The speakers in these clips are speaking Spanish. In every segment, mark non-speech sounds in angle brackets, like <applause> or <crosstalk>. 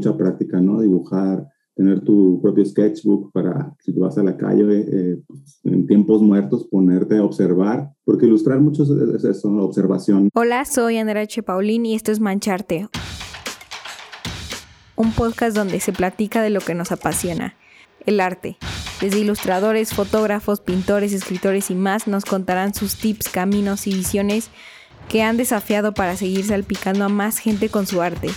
mucha práctica, ¿no? Dibujar, tener tu propio sketchbook para, si te vas a la calle, eh, pues, en tiempos muertos, ponerte a observar, porque ilustrar mucho es observación. Hola, soy Andrea H. Paulín y esto es Mancharte, un podcast donde se platica de lo que nos apasiona, el arte. Desde ilustradores, fotógrafos, pintores, escritores y más nos contarán sus tips, caminos y visiones que han desafiado para seguir salpicando a más gente con su arte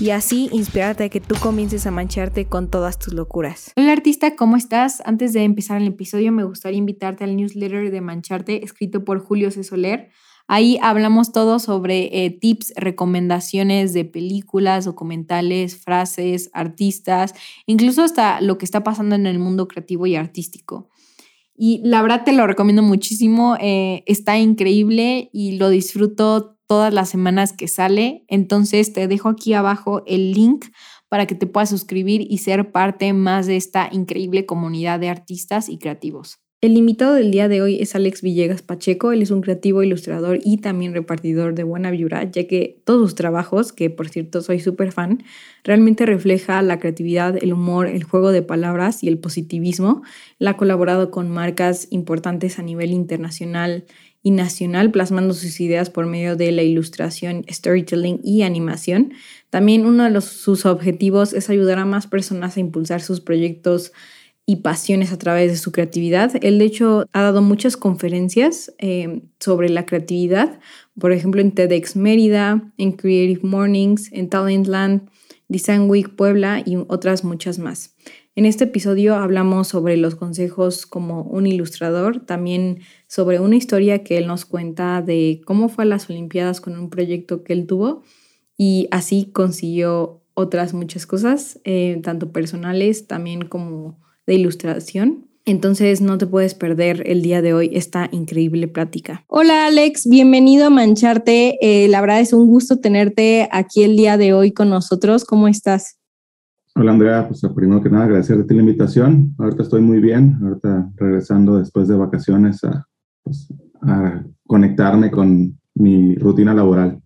y así inspirarte a que tú comiences a mancharte con todas tus locuras. Hola artista, ¿cómo estás? Antes de empezar el episodio me gustaría invitarte al newsletter de Mancharte escrito por Julio C. Soler. Ahí hablamos todo sobre eh, tips, recomendaciones de películas, documentales, frases, artistas, incluso hasta lo que está pasando en el mundo creativo y artístico. Y la verdad te lo recomiendo muchísimo, eh, está increíble y lo disfruto todas las semanas que sale. Entonces te dejo aquí abajo el link para que te puedas suscribir y ser parte más de esta increíble comunidad de artistas y creativos. El invitado del día de hoy es Alex Villegas Pacheco. Él es un creativo ilustrador y también repartidor de buena vibra, ya que todos sus trabajos, que por cierto soy súper fan, realmente refleja la creatividad, el humor, el juego de palabras y el positivismo. Él ha colaborado con marcas importantes a nivel internacional y nacional, plasmando sus ideas por medio de la ilustración, storytelling y animación. También uno de sus objetivos es ayudar a más personas a impulsar sus proyectos y pasiones a través de su creatividad. Él, de hecho, ha dado muchas conferencias eh, sobre la creatividad, por ejemplo, en TEDx Mérida, en Creative Mornings, en Talentland, Design Week Puebla y otras muchas más. En este episodio hablamos sobre los consejos como un ilustrador, también sobre una historia que él nos cuenta de cómo fue a las Olimpiadas con un proyecto que él tuvo y así consiguió otras muchas cosas, eh, tanto personales también como de ilustración. Entonces no te puedes perder el día de hoy esta increíble plática. Hola Alex, bienvenido a Mancharte. Eh, la verdad es un gusto tenerte aquí el día de hoy con nosotros. ¿Cómo estás? Hola Andrea, pues primero que nada agradecerte la invitación. Ahorita estoy muy bien, ahorita regresando después de vacaciones a, pues, a conectarme con mi rutina laboral.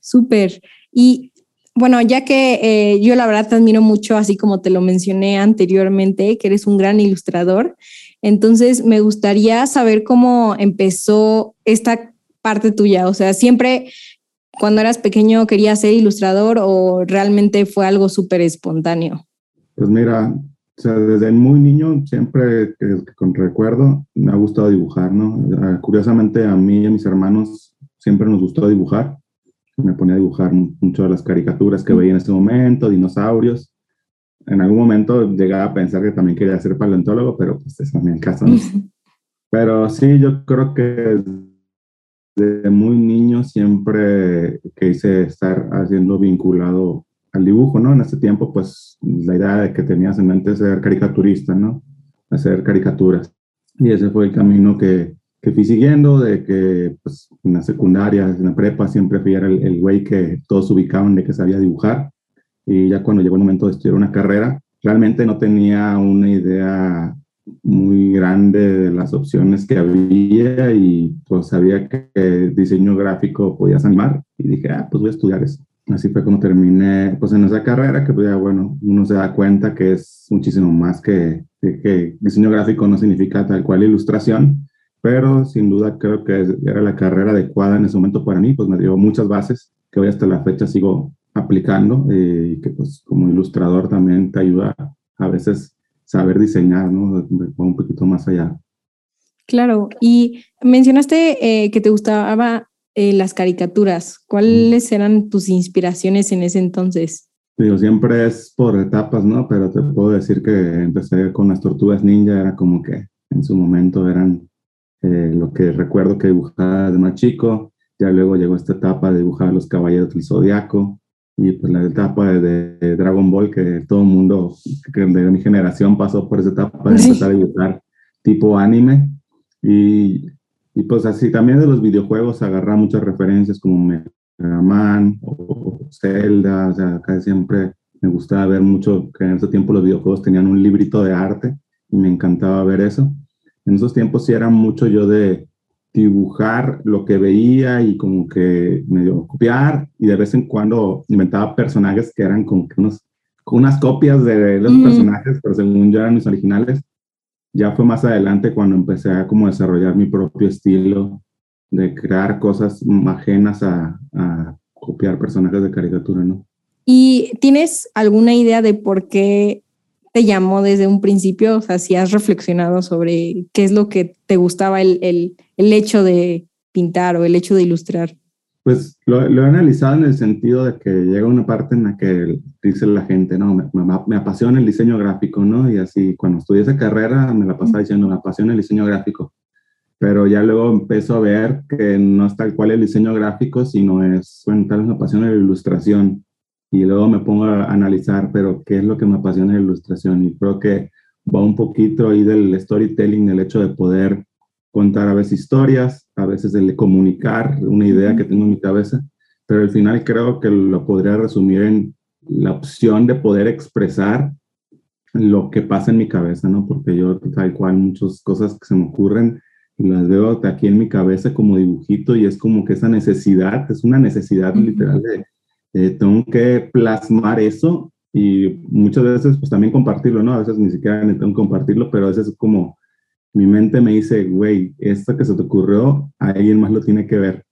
Súper. Y bueno, ya que eh, yo la verdad te admiro mucho, así como te lo mencioné anteriormente, que eres un gran ilustrador, entonces me gustaría saber cómo empezó esta parte tuya. O sea, siempre cuando eras pequeño querías ser ilustrador o realmente fue algo súper espontáneo? Pues mira, o sea, desde muy niño, siempre que, con recuerdo, me ha gustado dibujar, ¿no? Ah, curiosamente, a mí y a mis hermanos siempre nos gustó dibujar. Me ponía a dibujar mucho de las caricaturas que veía en ese momento, dinosaurios. En algún momento llegaba a pensar que también quería ser paleontólogo, pero pues eso no es el caso. pero sí, yo creo que desde muy niño siempre quise estar haciendo vinculado al dibujo, ¿no? En ese tiempo, pues la idea de que tenías en mente ser caricaturista, ¿no? Hacer caricaturas. Y ese fue el camino que, que fui siguiendo, de que pues, en la secundaria, en la prepa, siempre fui el, el güey que todos ubicaban de que sabía dibujar. Y ya cuando llegó el momento de estudiar una carrera, realmente no tenía una idea muy grande de las opciones que había y pues sabía que diseño gráfico podías animar y dije, ah, pues voy a estudiar eso. Así fue como terminé pues en esa carrera que pues ya bueno, uno se da cuenta que es muchísimo más que, que, diseño gráfico no significa tal cual ilustración, pero sin duda creo que era la carrera adecuada en ese momento para mí, pues me dio muchas bases que hoy hasta la fecha sigo aplicando eh, y que pues como ilustrador también te ayuda a veces saber diseñar, ¿no? Un poquito más allá. Claro, y mencionaste eh, que te gustaba eh, las caricaturas. ¿Cuáles eran tus inspiraciones en ese entonces? Digo, siempre es por etapas, ¿no? Pero te puedo decir que empecé con las tortugas ninja, era como que en su momento eran eh, lo que recuerdo que dibujaba de más chico. Ya luego llegó esta etapa de dibujar los caballeros del zodiaco y pues la etapa de, Dragon Ball que todo el mundo de mi generación pasó por esa etapa de empezar a dibujar tipo anime y, y, pues así también de los videojuegos agarrar muchas referencias como Mega Man o Zelda, o sea, acá siempre me gustaba ver mucho que en ese tiempo los videojuegos tenían un librito de arte y me encantaba ver eso. En esos tiempos sí era mucho yo de, dibujar lo que veía y como que medio copiar y de vez en cuando inventaba personajes que eran como que unos, unas copias de los mm. personajes, pero según yo eran mis originales. Ya fue más adelante cuando empecé a como desarrollar mi propio estilo de crear cosas ajenas a, a copiar personajes de caricatura, ¿no? ¿Y tienes alguna idea de por qué te llamó desde un principio? O sea, si has reflexionado sobre qué es lo que te gustaba el, el, el hecho de pintar o el hecho de ilustrar. Pues lo, lo, he analizado en el sentido de que llega una parte en la que dice la gente, no, me, me, apasiona el diseño gráfico, ¿no? Y así, cuando estudié esa carrera, me la pasaba diciendo, me apasiona el diseño gráfico. Pero ya luego empiezo a ver que no es tal cual el diseño gráfico, sino es, bueno, tal vez me apasiona la ilustración y luego me pongo a analizar, pero qué es lo que me apasiona la ilustración. Y creo que va un poquito ahí del storytelling, el hecho de poder contar a veces historias, a veces el comunicar una idea que tengo en mi cabeza, pero al final creo que lo podría resumir en la opción de poder expresar lo que pasa en mi cabeza, ¿no? Porque yo tal cual muchas cosas que se me ocurren las veo aquí en mi cabeza como dibujito y es como que esa necesidad, es una necesidad literal de eh, tengo que plasmar eso y muchas veces pues también compartirlo, ¿no? A veces ni siquiera compartirlo, pero a veces es como mi mente me dice, güey, esto que se te ocurrió, alguien más lo tiene que ver.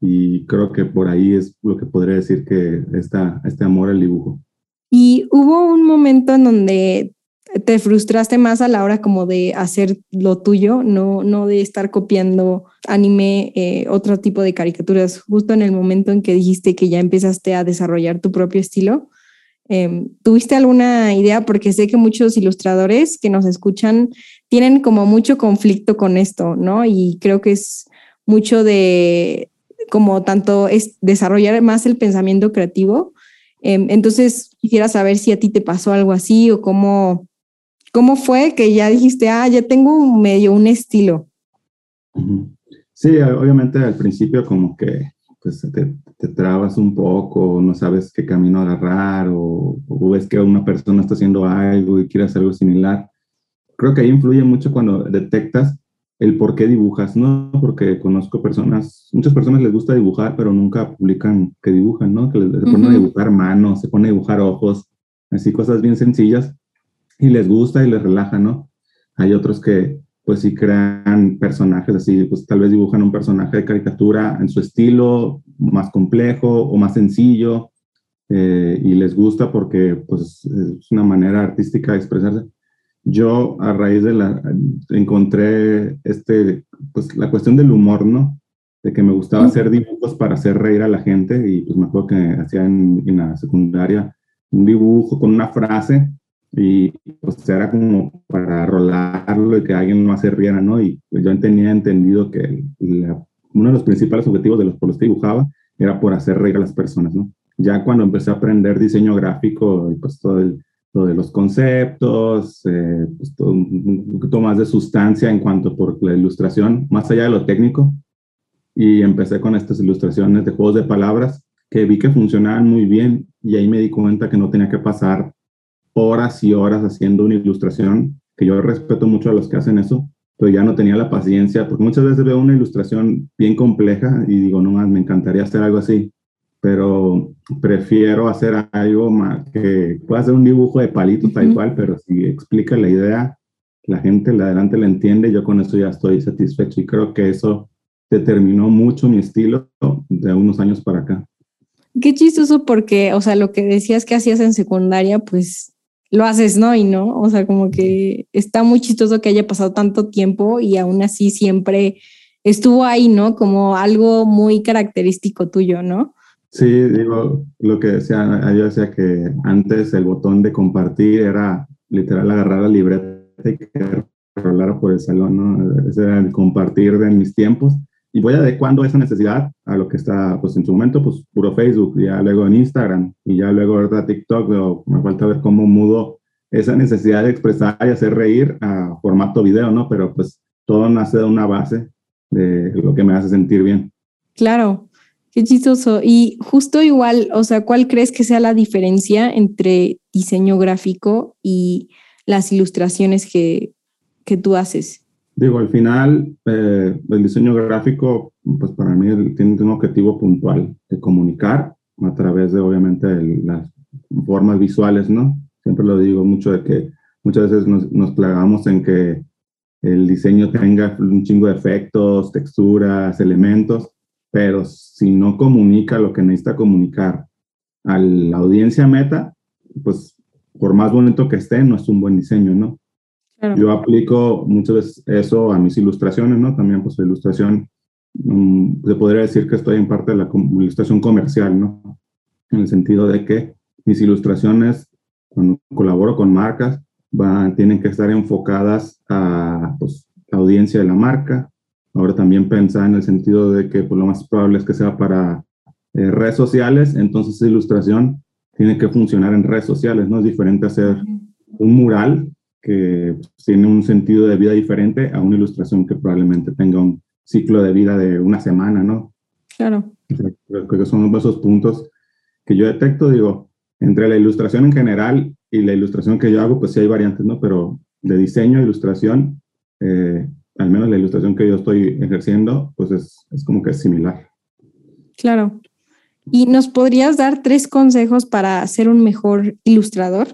Y creo que por ahí es lo que podría decir que está este amor al dibujo. Y hubo un momento en donde te frustraste más a la hora como de hacer lo tuyo, no, no de estar copiando anime, eh, otro tipo de caricaturas, justo en el momento en que dijiste que ya empezaste a desarrollar tu propio estilo. Em, ¿Tuviste alguna idea? Porque sé que muchos ilustradores que nos escuchan tienen como mucho conflicto con esto, ¿no? Y creo que es mucho de como tanto es desarrollar más el pensamiento creativo. Em, entonces, quisiera saber si a ti te pasó algo así o cómo, ¿Cómo fue que ya dijiste, ah, ya tengo un medio, un estilo? Sí, obviamente al principio como que pues te, te trabas un poco, no sabes qué camino agarrar o, ves que una persona está haciendo algo y quiere hacer algo similar. Creo que ahí influye mucho cuando detectas el por qué dibujas, ¿no? Porque conozco personas, muchas personas les gusta dibujar, pero nunca publican que dibujan, ¿no? Que les, se ponen a dibujar manos, se ponen a dibujar ojos, así cosas bien sencillas y les gusta y les relaja, ¿no? Hay otros que pues sí crean personajes así, pues tal vez dibujan un personaje de caricatura en su estilo más complejo o más sencillo eh, y les gusta porque pues es una manera artística de expresarse. Yo a raíz de la, encontré este, pues la cuestión del humor, ¿no? De que me gustaba hacer dibujos para hacer reír a la gente y pues me acuerdo que hacía en, en la secundaria un dibujo con una frase y pues era como para rolarlo y que alguien no se riera, ¿no? Y pues, yo tenía entendido que uno de los principales objetivos de los por los que dibujaba era por hacer reír a las personas, ¿no? Ya cuando empecé a aprender diseño gráfico y pues todo el, lo de los conceptos, eh, pues todo un poquito más de sustancia en cuanto por la ilustración, más allá de lo técnico, y empecé con estas ilustraciones de juegos de palabras que vi que funcionaban muy bien y ahí me di cuenta que no tenía que pasar horas y horas haciendo una ilustración, que yo respeto mucho a los que hacen eso, pero ya no tenía la paciencia, porque muchas veces veo una ilustración bien compleja y digo, no más, me encantaría hacer algo así, pero prefiero hacer algo más que pueda hacer un dibujo de palitos tal cual, pero si explica la idea, la gente la adelante la entiende, yo con eso ya estoy satisfecho y creo que eso determinó mucho mi estilo de unos años para acá. Qué chistoso porque, o sea, lo que decías que hacías en secundaria, pues lo haces, ¿no? Y no, o sea, como que está muy chistoso que haya pasado tanto tiempo y aún así siempre estuvo ahí, ¿no? Como algo muy característico tuyo, ¿no? Sí, digo, lo que decía, yo decía que antes el botón de compartir era literal agarrar la libreta y que rolara por el salón, ¿no? Ese era el compartir de mis tiempos y voy adecuando esa necesidad a lo que está, pues en su momento, pues puro Facebook, ya luego en Instagram y ya luego, ¿verdad? TikTok, pero me falta ver cómo mudo esa necesidad de expresar y hacer reír a formato video, ¿no? Pero pues todo nace de una base de lo que me hace sentir bien. Claro, qué chistoso. Y justo igual, o sea, ¿cuál crees que sea la diferencia entre diseño gráfico y las ilustraciones que, que tú haces? Digo, al final, eh, el diseño gráfico, pues para mí tiene un objetivo puntual de comunicar a través de, obviamente, las formas visuales, ¿no? Siempre lo digo mucho de que muchas veces nos, nos plagamos en que el diseño tenga un chingo de efectos, texturas, elementos, pero si no comunica lo que necesita comunicar a la audiencia meta, pues por más bonito que esté, no es un buen diseño, ¿no? Yo aplico muchas veces eso a mis ilustraciones, ¿no? También, pues, la ilustración, um, se podría decir que estoy en parte de la ilustración comercial, ¿no? En el sentido de que mis ilustraciones, cuando colaboro con marcas, van, tienen que estar enfocadas a pues, la audiencia de la marca. Ahora también pensar en el sentido de que pues, lo más probable es que sea para eh, redes sociales, entonces esa ilustración tiene que funcionar en redes sociales, ¿no? Es diferente hacer un mural que tiene un sentido de vida diferente a una ilustración que probablemente tenga un ciclo de vida de una semana, ¿no? Claro. Creo que son esos puntos que yo detecto, digo, entre la ilustración en general y la ilustración que yo hago, pues sí hay variantes, ¿no? Pero de diseño, ilustración, eh, al menos la ilustración que yo estoy ejerciendo, pues es, es como que es similar. Claro. ¿Y nos podrías dar tres consejos para ser un mejor ilustrador?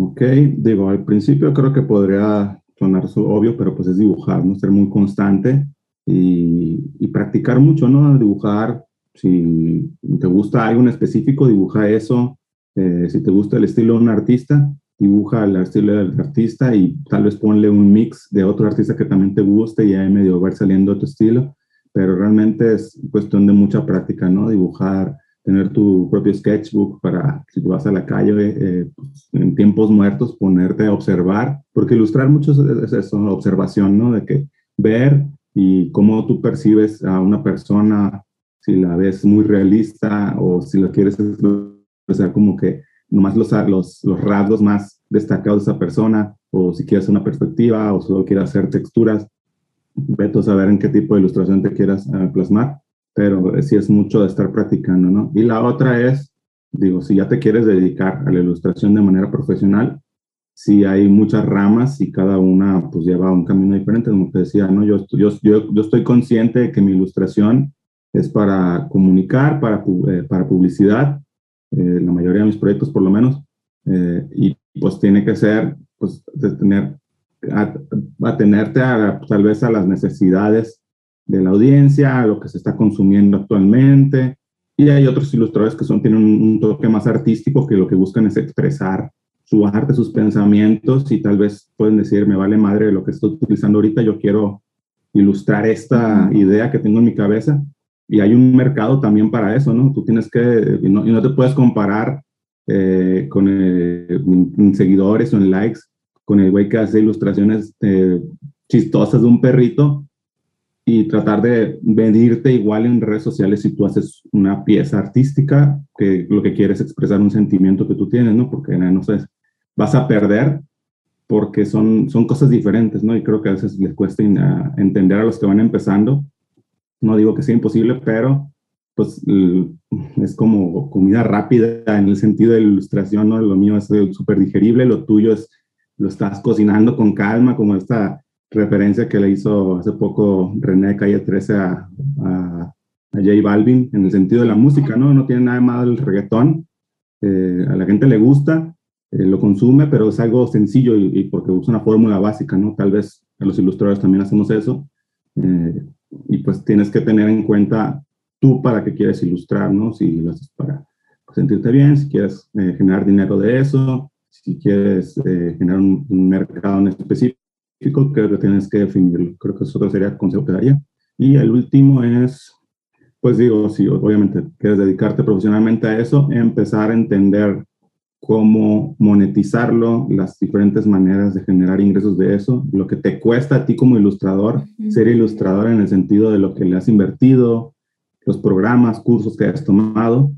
Ok, digo, al principio creo que podría sonar obvio, pero pues es dibujar, ¿no? Ser muy constante y, practicar mucho, ¿no? Dibujar, si te gusta algo en específico, dibuja eso. Eh, si te gusta el estilo de un artista, dibuja el estilo del artista y tal vez ponle un mix de otro artista que también te guste y ahí medio ver saliendo tu estilo. Pero realmente es cuestión de mucha práctica, ¿no? Dibujar tener tu propio sketchbook para, si tú vas a la calle eh, pues, tiempos muertos, ponerte a observar, porque ilustrar mucho es eso, observación, ¿no? De que ver y cómo tú percibes a una persona, si la ves muy realista o si la quieres sea como que nomás los, los, los rasgos más destacados de esa persona, o si quieres una perspectiva o solo quieres hacer texturas, vete a saber en qué tipo de ilustración te quieras eh, plasmar pero sí es mucho de estar practicando, ¿no? Y la otra es, digo, si ya te quieres dedicar a la ilustración de manera profesional, sí hay muchas ramas y cada una pues lleva un camino diferente, como te decía, ¿no? Yo, yo, yo, yo estoy consciente de que mi ilustración es para comunicar, para, eh, para publicidad, eh, la mayoría de mis proyectos por lo menos, eh, y pues tiene que ser, pues, tener, atenerte a, tal vez a las necesidades de la audiencia, a lo que se está consumiendo actualmente. Y hay otros ilustradores que son, tienen un, toque más artístico que lo que buscan es expresar su arte, sus pensamientos y tal vez pueden decir, me vale madre lo que estoy utilizando ahorita, yo quiero ilustrar esta idea que tengo en mi cabeza. Y hay un mercado también para eso, ¿no? Tú tienes que, y no, y no te puedes comparar eh, con en seguidores o en likes con el güey que hace ilustraciones eh, chistosas de un perrito y tratar de medirte igual en redes sociales si tú haces una pieza artística que lo que quieres es expresar un sentimiento que tú tienes, ¿no? Porque no sé, vas a perder porque son, son cosas diferentes, ¿no? Y creo que a veces les cuesta entender a los que van empezando. No digo que sea imposible, pero pues es como comida rápida en el sentido de la ilustración, ¿no? Lo mío es súper digerible, lo tuyo es, lo estás cocinando con calma, como esta referencia que le hizo hace poco René Calle 13 a, a, J Balvin en el sentido de la música, ¿no? No tiene nada más el reggaetón. Eh, a la gente le gusta, eh, lo consume, pero es algo sencillo y, porque usa una fórmula básica, ¿no? Tal vez a los ilustradores también hacemos eso. Eh, y pues tienes que tener en cuenta tú para qué quieres ilustrar, ¿no? Si lo haces para sentirte bien, si quieres generar dinero de eso, si quieres generar un, un mercado en específico que tienes que definirlo. Creo que eso sería el consejo que daría. Y el último es, pues digo, si obviamente quieres dedicarte profesionalmente a eso, empezar a entender cómo monetizarlo, las diferentes maneras de generar ingresos de eso, lo que te cuesta a ti como ilustrador, ser ilustrador en el sentido de lo que le has invertido, los programas, cursos que has tomado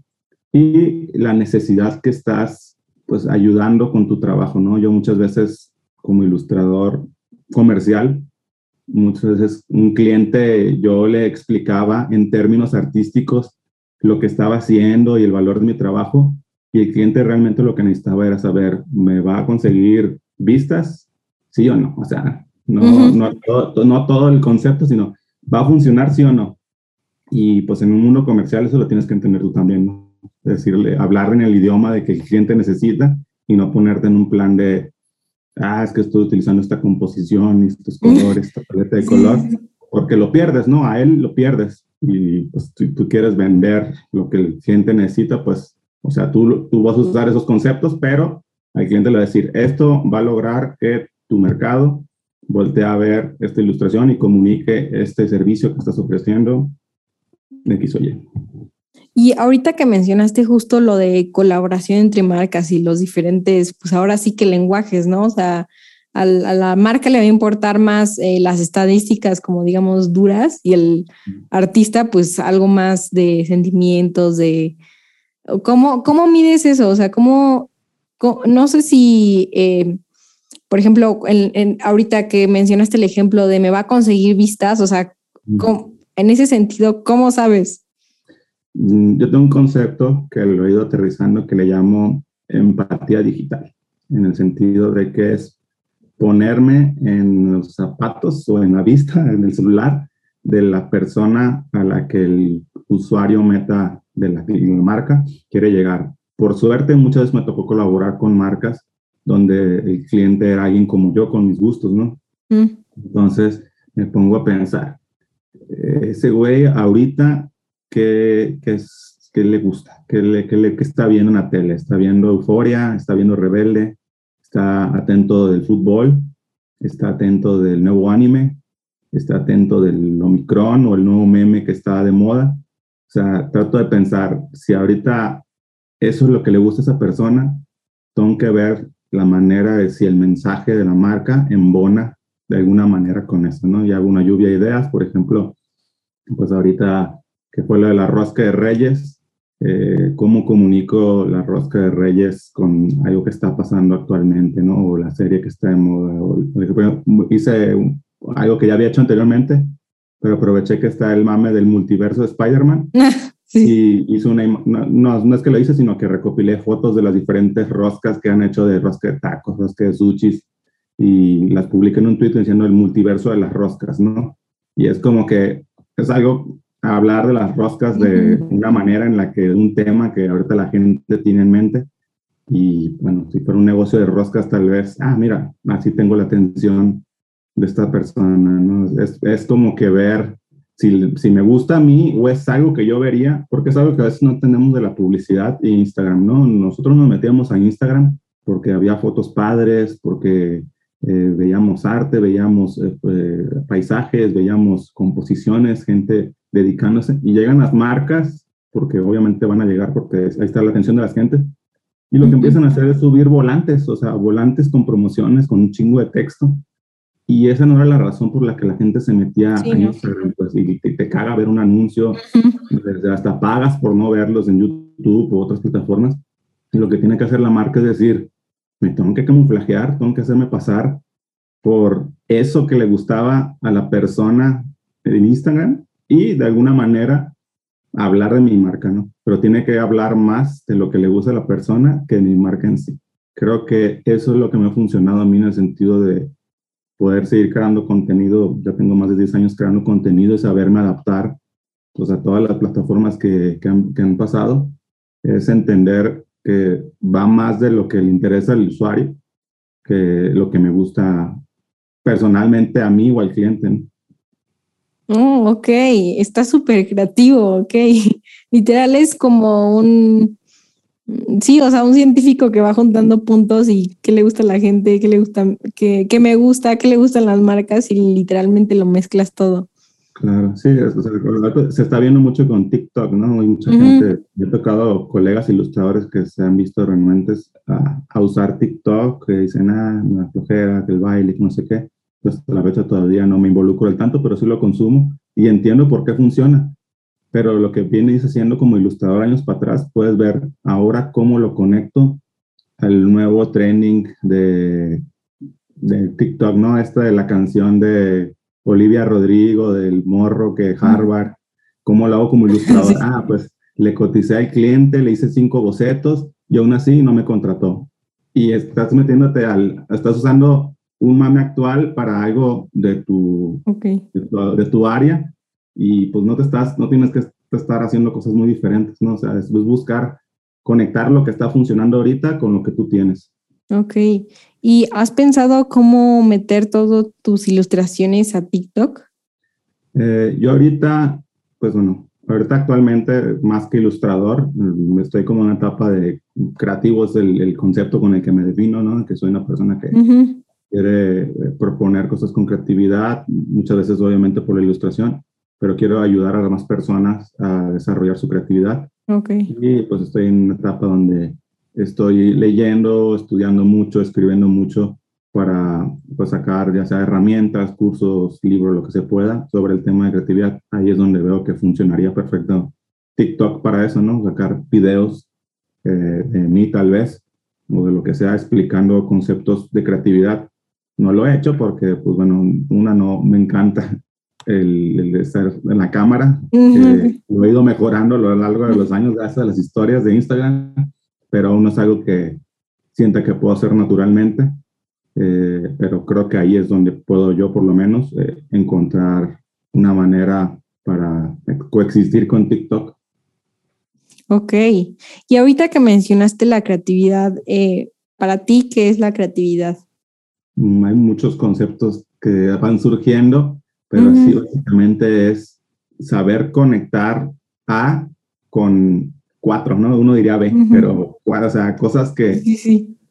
y la necesidad que estás pues ayudando con tu trabajo, ¿no? Yo muchas veces como ilustrador comercial. Muchas veces un cliente yo le explicaba en términos artísticos lo que estaba haciendo y el valor de mi trabajo y el cliente realmente lo que necesitaba era saber, ¿me va a conseguir vistas? Sí o no. O sea, no, no, todo, no todo el concepto, sino va a funcionar sí o no. Y pues en un mundo comercial eso lo tienes que entender tú también, ¿no? Decirle, hablar en el idioma de que el cliente necesita y no ponerte en un plan de, ah, es que estoy utilizando esta composición, estos <laughs> colores, esta paleta de color, porque lo pierdes, ¿no? A él lo pierdes. Y pues tú, tú quieres vender lo que el cliente necesita, pues, o sea, tú, tú vas a usar esos conceptos, pero al cliente le va a decir, esto va a lograr que tu mercado voltee a ver esta ilustración y comunique este servicio que estás ofreciendo de X o Y. Y ahorita que mencionaste justo lo de colaboración entre marcas y los diferentes, pues ahora sí que lenguajes, ¿no? O sea, a la marca le va a importar más eh, las estadísticas como digamos duras y el artista pues algo más de sentimientos, de... ¿Cómo, cómo mides eso? O sea, ¿cómo, no sé si, eh, por ejemplo, en, ahorita que mencionaste el ejemplo de me va a conseguir vistas, o sea, en ese sentido, ¿cómo sabes? Mm, yo tengo un concepto que lo he ido aterrizando que le llamo empatía digital, en el sentido de que es ponerme en los zapatos o en la vista, <laughs> en el celular de la persona a la que el usuario meta de la, marca quiere llegar. Por suerte, muchas veces me tocó colaborar con marcas donde el cliente era alguien como yo, con mis gustos, ¿no? Mm. Entonces me pongo a pensar, eh, ese güey ahorita qué, qué, le gusta, qué, le, qué, le, está viendo en la tele. Está viendo Euforia, está viendo Rebelde, está atento del fútbol, está atento del nuevo anime, está atento del Omicron o el nuevo meme que está de moda. O sea, trato de pensar, si ahorita eso es lo que le gusta a esa persona, tengo que ver la manera de si el mensaje de la marca embona de alguna manera con eso, ¿no? Y hago una lluvia de ideas, por ejemplo, pues ahorita que fue la de la rosca de reyes, eh, cómo comunico la rosca de reyes con algo que está pasando actualmente, ¿no? O la serie que está de moda. O, hice algo que ya había hecho anteriormente, pero aproveché que está el mame del multiverso de Spider-Man. <laughs> Y hice una, no, no, es que lo hice, sino que recopilé fotos de las diferentes roscas que han hecho de rosca de tacos, rosca de sushis, y las publiqué en un tweet diciendo el multiverso de las roscas, ¿no? Y es como que es algo hablar de las roscas de una manera en la que un tema que ahorita la gente tiene en mente y bueno, si fuera un negocio de roscas tal vez, ah, mira, así tengo la atención de esta persona, ¿no? Es, es como que ver si, si, me gusta a mí o es algo que yo vería, porque es algo que a veces no tenemos de la publicidad e Instagram, ¿no? Nosotros nos metíamos a Instagram porque había fotos padres, porque eh, veíamos arte, veíamos eh, eh, paisajes, veíamos composiciones, gente dedicándose y llegan las marcas, porque obviamente van a llegar porque ahí está la atención de las gentes, y lo que empiezan a hacer es subir volantes, o sea, volantes con promociones, con un chingo de texto. Y esa no era la razón por la que la gente se metía a Instagram, pues, y te, caga ver un anuncio, desde hasta pagas por no verlos en YouTube o otras plataformas. Y lo que tiene que hacer la marca es decir, me tengo que camuflajear, tengo que hacerme pasar por eso que le gustaba a la persona en Instagram y de alguna manera hablar de mi marca, ¿no? Pero tiene que hablar más de lo que le gusta a la persona que de mi marca en sí. Creo que eso es lo que me ha funcionado a mí en el sentido de poder seguir creando contenido. Ya tengo más de 10 años creando contenido y saberme adaptar pues, a todas las plataformas que, han pasado. Es entender que va más de lo que le interesa al usuario que lo que me gusta personalmente a mí o al cliente. Oh, ok, está súper creativo, ok. <laughs> Literal es como un, sí, o sea, un científico que va juntando puntos y qué le gusta a la gente, qué le gusta, qué, qué me gusta, qué le gustan las marcas y literalmente lo mezclas todo. Claro, sí, se está viendo mucho con TikTok, ¿no? Hay mucha gente, he tocado colegas ilustradores que se han visto renuentes a, a usar TikTok, que dicen, ah, la flojera, que el baile, no sé qué pues a la fecha todavía no me involucro el tanto, pero sí lo consumo y entiendo por qué funciona. Pero lo que vienes haciendo como ilustrador años para atrás, puedes ver ahora cómo lo conecto al nuevo trending de, de TikTok, ¿no? Esta de la canción de Olivia Rodrigo, del morro que Harvard, cómo lo hago como ilustrador. Ah, pues le coticé al cliente, le hice cinco bocetos y aún así no me contrató. Y estás metiéndote al, estás usando un mame actual para algo de tu, de tu, área y pues no te estás, no tienes que estar haciendo cosas muy diferentes, ¿no? O sea, es buscar conectar lo que está funcionando ahorita con lo que tú tienes. Ok. ¿Y has pensado cómo meter todas tus ilustraciones a TikTok? Eh, yo ahorita, pues bueno, ahorita actualmente más que ilustrador, mm, estoy como en una etapa de creativo, es el, concepto con el que me defino, ¿no? Que soy una persona que quiere eh, proponer cosas con creatividad, muchas veces obviamente por la ilustración, pero quiero ayudar a las más personas a desarrollar su creatividad. Okay. Y pues estoy en una etapa donde estoy leyendo, estudiando mucho, escribiendo mucho para pues, sacar ya sea herramientas, cursos, libros, lo que se pueda sobre el tema de creatividad. Ahí es donde veo que funcionaría perfecto TikTok para eso, ¿no? Sacar videos eh, de mí tal vez, o de lo que sea, explicando conceptos de creatividad. No lo he hecho porque, pues bueno, una no me encanta el, de estar en la cámara. lo he ido mejorando a lo largo de los años gracias a las historias de Instagram, pero aún no es algo que sienta que puedo hacer naturalmente. Eh, pero creo que ahí es donde puedo yo, por lo menos, eh, encontrar una manera para coexistir con TikTok. Ok. Y ahorita que mencionaste la creatividad, eh, para ti, ¿qué es la creatividad? Mm, hay muchos conceptos que van surgiendo, pero sí, básicamente es saber conectar A con cuatro, ¿no? Uno diría B, pero, o sea, cosas que,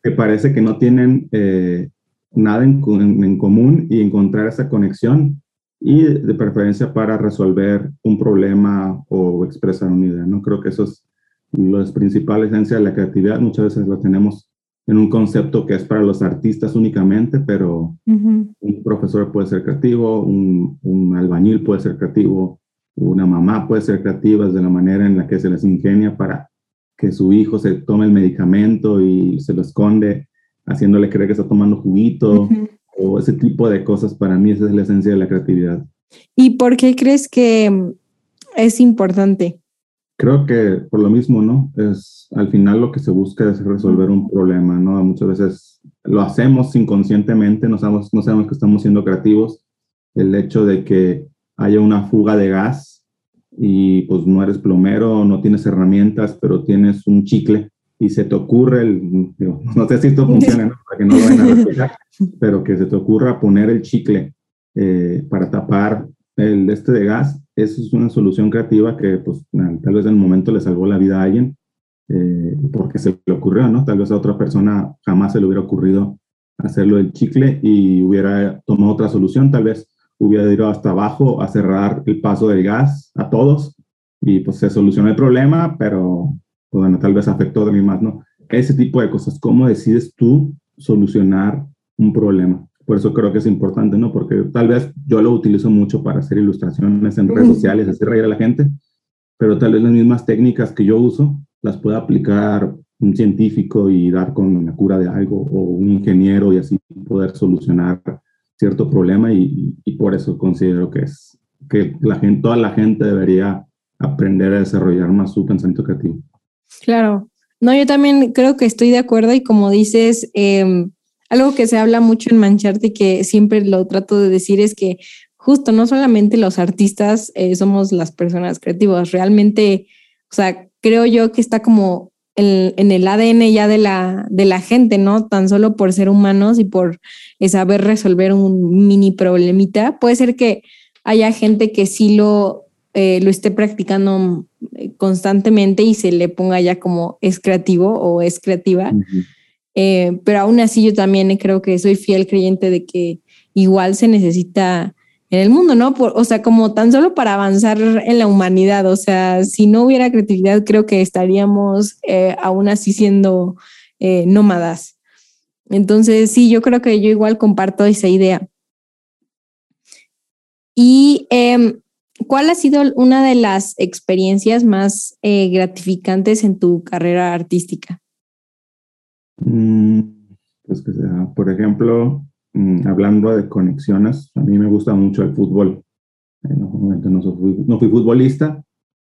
que parece que no tienen eh, nada en, en, común y encontrar esa conexión y de preferencia para resolver un problema o expresar una idea, ¿no? Creo que eso es la principal esencia de la creatividad. Muchas veces lo tenemos en un concepto que es para los artistas únicamente, pero un profesor puede ser creativo, un, un, albañil puede ser creativo, una mamá puede ser creativa de la manera en la que se les ingenia para que su hijo se tome el medicamento y se lo esconde, haciéndole creer que está tomando juguito, o ese tipo de cosas. Para mí esa es la esencia de la creatividad. ¿Y por qué crees que es importante? Creo que por lo mismo, ¿no? Es al final lo que se busca es resolver un problema, ¿no? Muchas veces lo hacemos inconscientemente, no sabemos, no sabemos que estamos siendo creativos. El hecho de que haya una fuga de gas y pues no eres plomero, no tienes herramientas, pero tienes un chicle y se te ocurre, el, <laughs> no sé si esto funciona, ¿no? Para que no lo vayan a respirar, <laughs> pero que se te ocurra poner el chicle eh, para tapar el este de gas, eso es una solución creativa que pues tal vez en el momento le salvó la vida a alguien eh, porque se le ocurrió, ¿no? Tal vez a otra persona jamás se le hubiera ocurrido hacerlo del chicle y hubiera tomado otra solución, tal vez hubiera ido hasta abajo a cerrar el paso del gas a todos y pues se solucionó el problema, pero pues, bueno, tal vez afectó de mí más, ¿no? Ese tipo de cosas, ¿cómo decides tú solucionar un problema? Por eso creo que es importante, ¿no? Porque tal vez yo lo utilizo mucho para hacer ilustraciones en redes sociales, hacer reír a la gente, pero tal vez las mismas técnicas que yo uso las pueda aplicar un científico y dar con la cura de algo, o un ingeniero y así poder solucionar cierto problema y, por eso considero que es que la gente, toda la gente debería aprender a desarrollar más su pensamiento creativo. Claro, no, yo también creo que estoy de acuerdo y como dices, eh, algo que se habla mucho en Mancharte y que siempre lo trato de decir es que justo no solamente los artistas eh, somos las personas creativas, realmente, o sea, creo yo que está como en, el ADN ya de la, de la gente, ¿no? Tan solo por ser humanos y por eh, saber resolver un mini problemita. Puede ser que haya gente que sí lo, eh, lo esté practicando constantemente y se le ponga ya como es creativo o es creativa. Eh, pero aún así yo también creo que soy fiel creyente de que igual se necesita en el mundo, ¿no? o sea, como tan solo para avanzar en la humanidad, o sea, si no hubiera creatividad, creo que estaríamos eh, aún así siendo eh, nómadas. Entonces, sí, yo creo que yo igual comparto esa idea. ¿Y em, cuál ha sido una de las experiencias más gratificantes en tu carrera artística? Mm, pues que sea, por ejemplo, hablando de conexiones, a mí me gusta mucho el fútbol. En un momento no, no fui futbolista,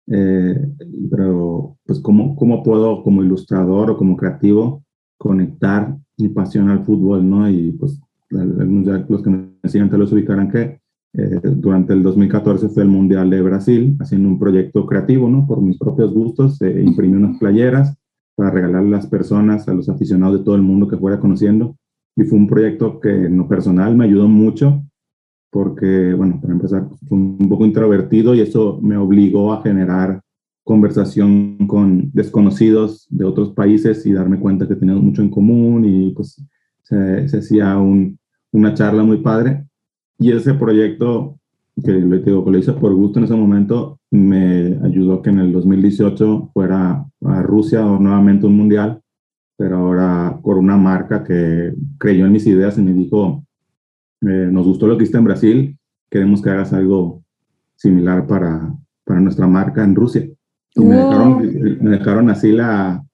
eh, pero pues ¿cómo, cómo puedo como ilustrador o como creativo conectar mi pasión al fútbol, ¿no? Y pues los que me siguen te los ubicarán que eh, durante el 2014 fue el Mundial de Brasil, haciendo un proyecto creativo, ¿no? Por mis propios gustos, eh, imprimí unas playeras para regalarle a las personas, a los aficionados de todo el mundo que fuera conociendo. Y fue un proyecto que en lo personal me ayudó mucho porque, bueno, para empezar, fue un poco introvertido y eso me obligó a generar conversación con desconocidos de otros países y darme cuenta que teníamos mucho en común y pues se, se hacía un, una charla muy padre. Y ese proyecto, que le digo, lo hice por gusto en ese momento, me ayudó que en el 2018 fuera a Rusia nuevamente un mundial, pero ahora por una marca que creyó en mis ideas y me dijo, eh, nos gustó lo que hiciste en Brasil, queremos que hagas algo similar para, para nuestra marca en Rusia. Y me, dejaron, me dejaron así la,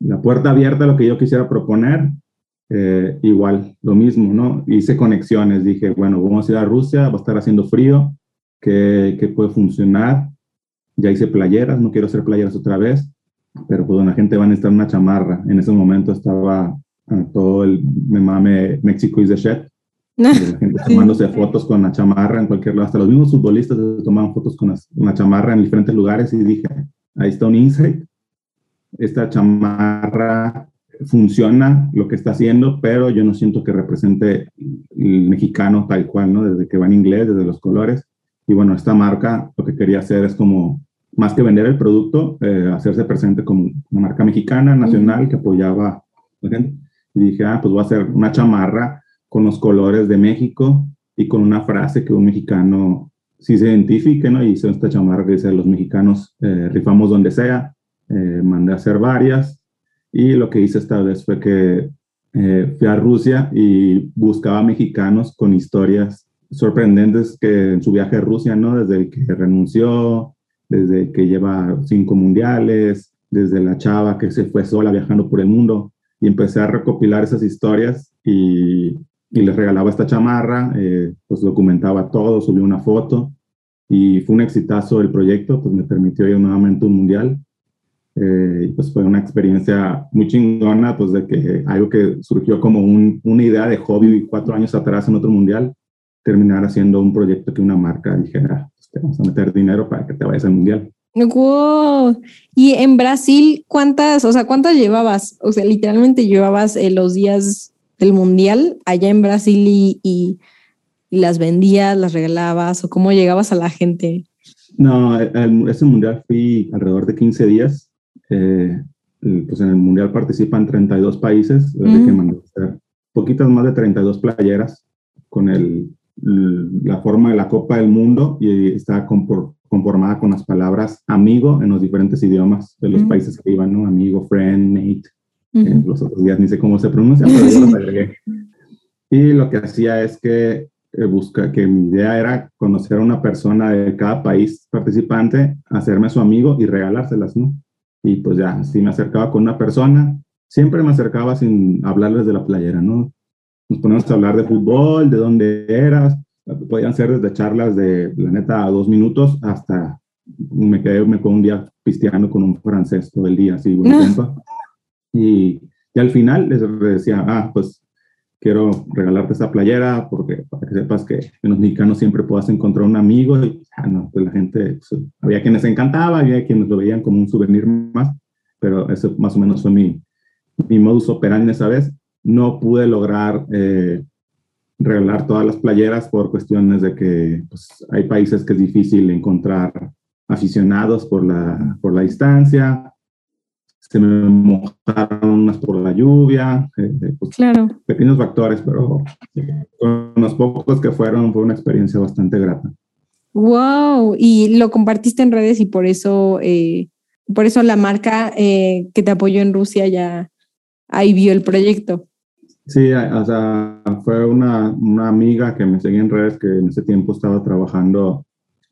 la puerta abierta a lo que yo quisiera proponer eh, igual, lo mismo, ¿no? Hice conexiones, dije, bueno, vamos a ir a Rusia, va a estar haciendo frío, ¿qué, puede funcionar? Ya hice playeras, no quiero hacer playeras otra vez, pero pues la gente va a necesitar una chamarra. En ese momento estaba ah, todo el me mame México is the shit. <laughs> La gente tomándose fotos con la chamarra en cualquier lado. Hasta los mismos futbolistas tomaban fotos con la chamarra en diferentes lugares y dije, ahí está un insight. Esta chamarra funciona lo que está haciendo, pero yo no siento que represente el mexicano tal cual, ¿no? Desde que va en inglés, desde los colores. Y bueno, esta marca lo que quería hacer es como, más que vender el producto, eh, hacerse presente como una marca mexicana, nacional, que apoyaba a la gente. Y dije, ah, pues voy a hacer una chamarra con los colores de México y con una frase que un mexicano sí se identifique, ¿no? Y hice esta chamarra que dice, los mexicanos eh, rifamos donde sea. Eh, mandé a hacer varias y lo que hice esta vez fue que eh, fui a Rusia y buscaba mexicanos con historias sorprendentes que en su viaje a Rusia, ¿no? Desde el que renunció, desde que lleva cinco mundiales, desde la chava que se fue sola viajando por el mundo. Y empecé a recopilar esas historias y, y les regalaba esta chamarra, eh, pues documentaba todo, subí una foto y fue un exitazo el proyecto, pues me permitió ir nuevamente a un mundial eh, pues fue una experiencia muy chingona, pues de que algo que surgió como un, una idea de hobby cuatro años atrás en otro mundial, terminar haciendo un proyecto que una marca dijera, pues te vamos a meter dinero para que te vayas al mundial. Wow. Y en Brasil, ¿cuántas, o sea, cuántas llevabas? O sea, literalmente llevabas eh, los días del mundial allá en Brasil y, y, las vendías, las regalabas o cómo llegabas a la gente? No, ese mundial fui alrededor de 15 días eh, pues en el Mundial participan 32 países, mm. que hacer poquitas más de 32 playeras con el, la forma de la Copa del Mundo y está conformada con las palabras amigo en los diferentes idiomas de los países que iban, ¿no? Amigo, friend, mate. Eh, los otros días ni sé cómo se pronuncia, pero yo los <laughs> agregué. Y lo que hacía es que eh, busca, que mi idea era conocer a una persona de cada país participante, hacerme su amigo y regalárselas, ¿no? Y pues ya, si me acercaba con una persona, siempre me acercaba sin hablarles de la playera, ¿no? Nos poníamos a hablar de fútbol, de dónde eras, podían ser desde charlas de, la neta, dos minutos hasta me quedé me con un día pisteando con un francés todo el día, así, buen tiempo. Y, y, al final les decía, ah, pues quiero regalarte esta playera porque para que sepas que en los mexicanos siempre puedas encontrar un amigo y ah, no, pues la gente, pues, había quienes encantaba, había quienes lo veían como un souvenir más, pero eso más o menos fue mi, mi modus operandi esa vez. No pude lograr eh, regalar todas las playeras por cuestiones de que pues, hay países que es difícil encontrar aficionados por la, por la distancia, se me mojaron unas por la lluvia, eh, eh, pues, claro. pequeños factores, pero con los pocos que fueron fue una experiencia bastante grata. Wow, y lo compartiste en redes y por eso, eh, por eso la marca que te apoyó en Rusia ya ahí vio el proyecto. Sí, o sea, fue una, una amiga que me seguía en redes que en ese tiempo estaba trabajando